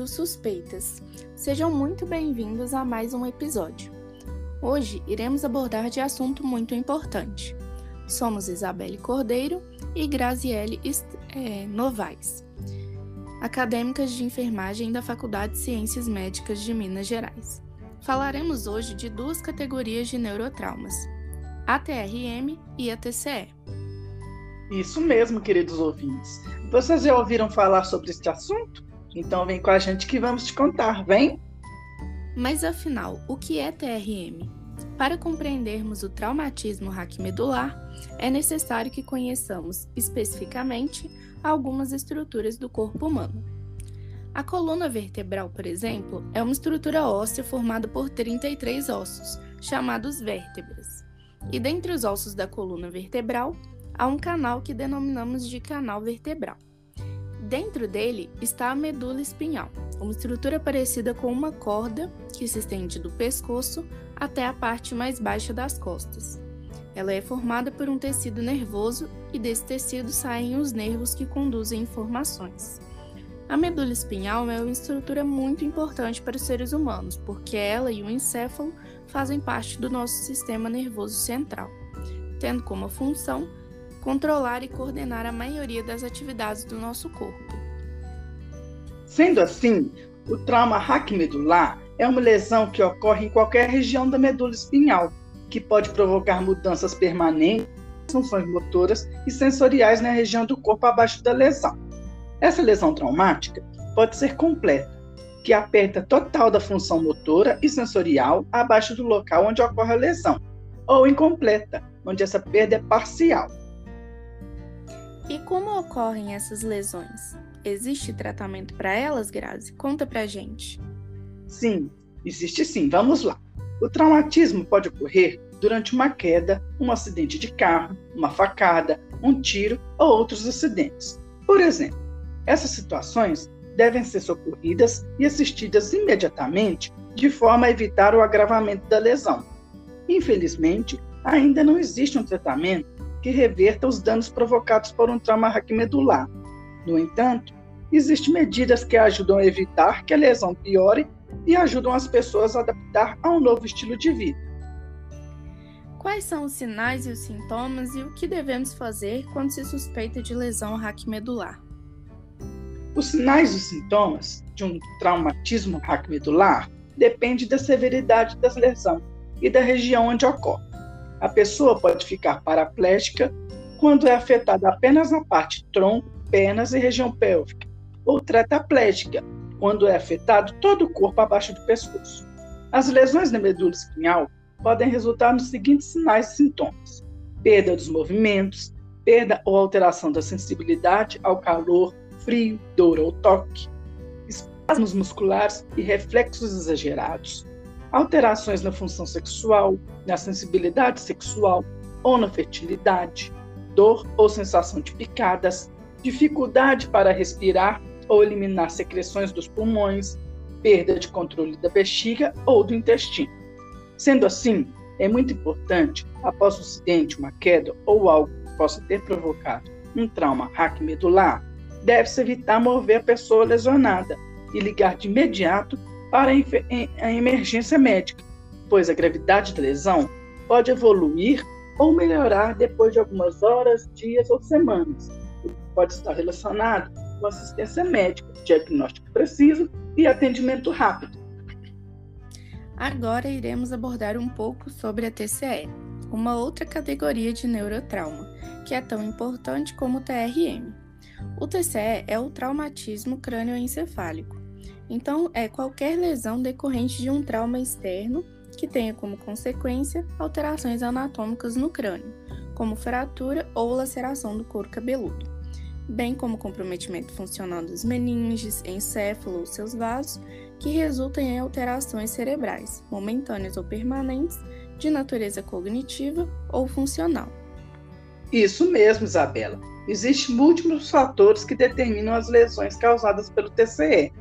Do Suspeitas. Sejam muito bem-vindos a mais um episódio. Hoje iremos abordar de assunto muito importante. Somos Isabelle Cordeiro e Graziele é, Novaes, acadêmicas de enfermagem da Faculdade de Ciências Médicas de Minas Gerais. Falaremos hoje de duas categorias de neurotraumas, a TRM e a TCE. Isso mesmo, queridos ouvintes. Vocês já ouviram falar sobre este assunto? Então vem com a gente que vamos te contar, vem? Mas afinal, o que é TRM? Para compreendermos o traumatismo raquimedular, é necessário que conheçamos especificamente algumas estruturas do corpo humano. A coluna vertebral, por exemplo, é uma estrutura óssea formada por 33 ossos, chamados vértebras. E dentre os ossos da coluna vertebral, há um canal que denominamos de canal vertebral. Dentro dele está a medula espinhal, uma estrutura parecida com uma corda que se estende do pescoço até a parte mais baixa das costas. Ela é formada por um tecido nervoso e desse tecido saem os nervos que conduzem informações. A medula espinhal é uma estrutura muito importante para os seres humanos, porque ela e o encéfalo fazem parte do nosso sistema nervoso central, tendo como função controlar e coordenar a maioria das atividades do nosso corpo. Sendo assim, o trauma raquimedular é uma lesão que ocorre em qualquer região da medula espinhal, que pode provocar mudanças permanentes funções motoras e sensoriais na região do corpo abaixo da lesão. Essa lesão traumática pode ser completa, que é a perda total da função motora e sensorial abaixo do local onde ocorre a lesão, ou incompleta, onde essa perda é parcial. E como ocorrem essas lesões? Existe tratamento para elas, Grazi? Conta pra gente. Sim, existe sim. Vamos lá. O traumatismo pode ocorrer durante uma queda, um acidente de carro, uma facada, um tiro ou outros acidentes. Por exemplo, essas situações devem ser socorridas e assistidas imediatamente de forma a evitar o agravamento da lesão. Infelizmente, ainda não existe um tratamento que reverta os danos provocados por um trauma raquimedular. No entanto, existem medidas que ajudam a evitar que a lesão piore e ajudam as pessoas a adaptar a um novo estilo de vida. Quais são os sinais e os sintomas e o que devemos fazer quando se suspeita de lesão raquimedular? Os sinais e sintomas de um traumatismo raquimedular dependem da severidade da lesão e da região onde ocorre. A pessoa pode ficar paraplégica quando é afetada apenas na parte tronco, pernas e região pélvica, ou tetraplégica quando é afetado todo o corpo abaixo do pescoço. As lesões na medula espinhal podem resultar nos seguintes sinais e sintomas: perda dos movimentos, perda ou alteração da sensibilidade ao calor, frio, dor ou toque, espasmos musculares e reflexos exagerados, alterações na função sexual, na sensibilidade sexual ou na fertilidade, dor ou sensação de picadas, dificuldade para respirar ou eliminar secreções dos pulmões, perda de controle da bexiga ou do intestino. Sendo assim, é muito importante, após o acidente, uma queda ou algo que possa ter provocado um trauma raquimedular, deve-se evitar mover a pessoa lesionada e ligar de imediato para a emergência médica, pois a gravidade da lesão pode evoluir ou melhorar depois de algumas horas, dias ou semanas. Pode estar relacionado com assistência médica, diagnóstico preciso e atendimento rápido. Agora iremos abordar um pouco sobre a TCE, uma outra categoria de neurotrauma, que é tão importante como o TRM. O TCE é o traumatismo crânioencefálico, então, é qualquer lesão decorrente de um trauma externo que tenha como consequência alterações anatômicas no crânio, como fratura ou laceração do couro cabeludo, bem como comprometimento funcional dos meninges, encéfalo ou seus vasos, que resultam em alterações cerebrais, momentâneas ou permanentes, de natureza cognitiva ou funcional. Isso mesmo, Isabela. Existem múltiplos fatores que determinam as lesões causadas pelo TCE,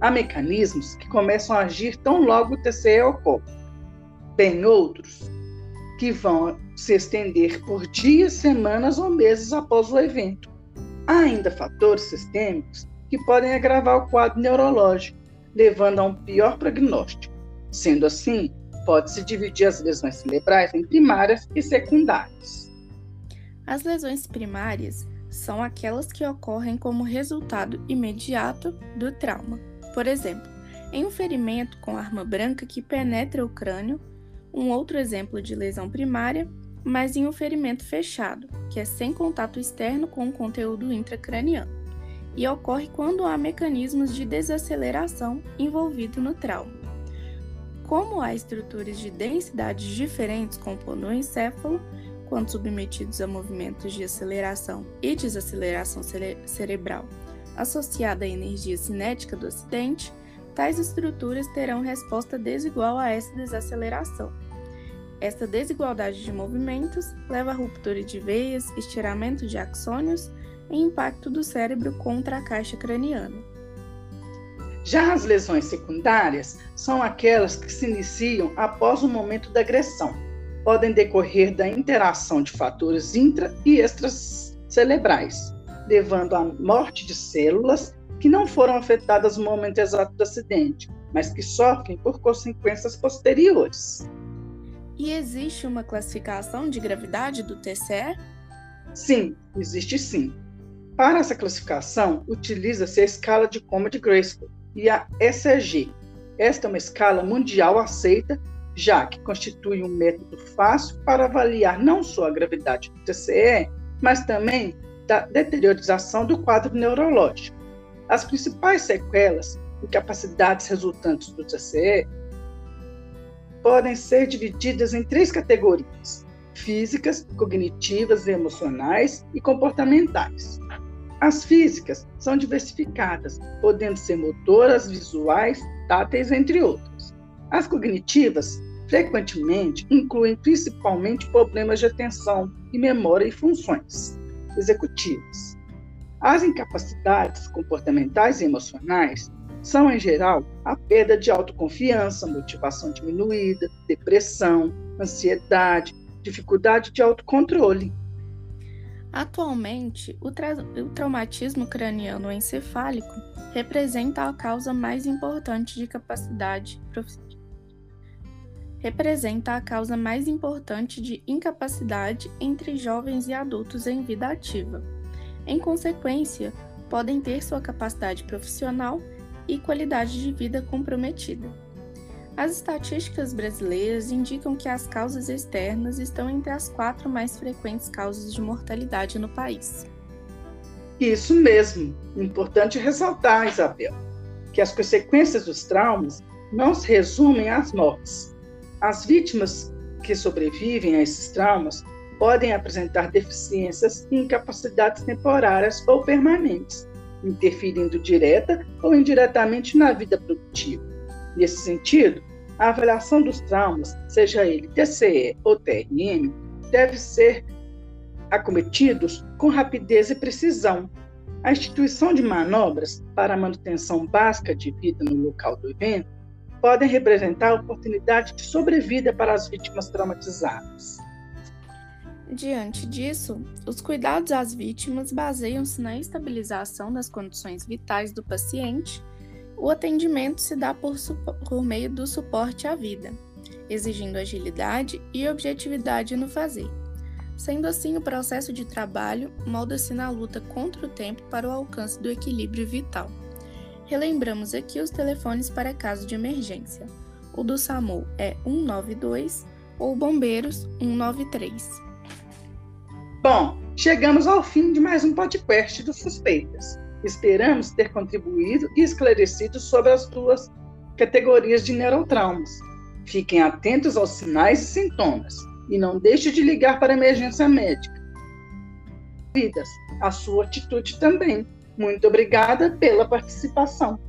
Há mecanismos que começam a agir tão logo o TCE ocorre. Bem outros que vão se estender por dias, semanas ou meses após o evento. Há ainda fatores sistêmicos que podem agravar o quadro neurológico, levando a um pior prognóstico. Sendo assim, pode-se dividir as lesões cerebrais em primárias e secundárias. As lesões primárias são aquelas que ocorrem como resultado imediato do trauma. Por exemplo, em um ferimento com arma branca que penetra o crânio, um outro exemplo de lesão primária, mas em um ferimento fechado, que é sem contato externo com o conteúdo intracraniano, e ocorre quando há mecanismos de desaceleração envolvido no trauma. Como há estruturas de densidades diferentes compondo o encéfalo, quando submetidos a movimentos de aceleração e desaceleração cere cerebral associada à energia cinética do acidente, tais estruturas terão resposta desigual a essa desaceleração. Esta desigualdade de movimentos leva à ruptura de veias, estiramento de axônios e impacto do cérebro contra a caixa craniana. Já as lesões secundárias são aquelas que se iniciam após o momento da agressão. Podem decorrer da interação de fatores intra e extracerebrais, levando à morte de células que não foram afetadas no momento exato do acidente, mas que sofrem por consequências posteriores. E existe uma classificação de gravidade do TCE? Sim, existe sim. Para essa classificação, utiliza-se a escala de coma de Grayskull e a ECG. Esta é uma escala mundial aceita, já que constitui um método fácil para avaliar não só a gravidade do TCE, mas também da deteriorização do quadro neurológico. As principais sequelas, incapacidades resultantes do TCE, podem ser divididas em três categorias: físicas, cognitivas, emocionais e comportamentais. As físicas são diversificadas, podendo ser motoras, visuais, táteis, entre outras. As cognitivas frequentemente incluem principalmente problemas de atenção e memória e funções executivas. As incapacidades comportamentais e emocionais são, em geral, a perda de autoconfiança, motivação diminuída, depressão, ansiedade, dificuldade de autocontrole. Atualmente, o, tra o traumatismo craniano encefálico representa a causa mais importante de capacidade representa a causa mais importante de incapacidade entre jovens e adultos em vida ativa. Em consequência, podem ter sua capacidade profissional e qualidade de vida comprometida. As estatísticas brasileiras indicam que as causas externas estão entre as quatro mais frequentes causas de mortalidade no país. Isso mesmo. Importante ressaltar, Isabel, que as consequências dos traumas não se resumem às mortes, as vítimas que sobrevivem a esses traumas podem apresentar deficiências e incapacidades temporárias ou permanentes, interferindo direta ou indiretamente na vida produtiva. Nesse sentido, a avaliação dos traumas, seja ele TCE ou TRM, deve ser acometidos com rapidez e precisão. A instituição de manobras para a manutenção básica de vida no local do evento podem representar oportunidade de sobrevida para as vítimas traumatizadas. Diante disso, os cuidados às vítimas baseiam-se na estabilização das condições vitais do paciente. O atendimento se dá por, por meio do suporte à vida, exigindo agilidade e objetividade no fazer. Sendo assim, o processo de trabalho molda-se na luta contra o tempo para o alcance do equilíbrio vital. Relembramos aqui os telefones para caso de emergência. O do SAMU é 192 ou Bombeiros 193. Bom, chegamos ao fim de mais um podcast dos Suspeitas. Esperamos ter contribuído e esclarecido sobre as duas categorias de neurotraumas. Fiquem atentos aos sinais e sintomas e não deixe de ligar para a emergência médica. Vidas, a sua atitude também. Muito obrigada pela participação.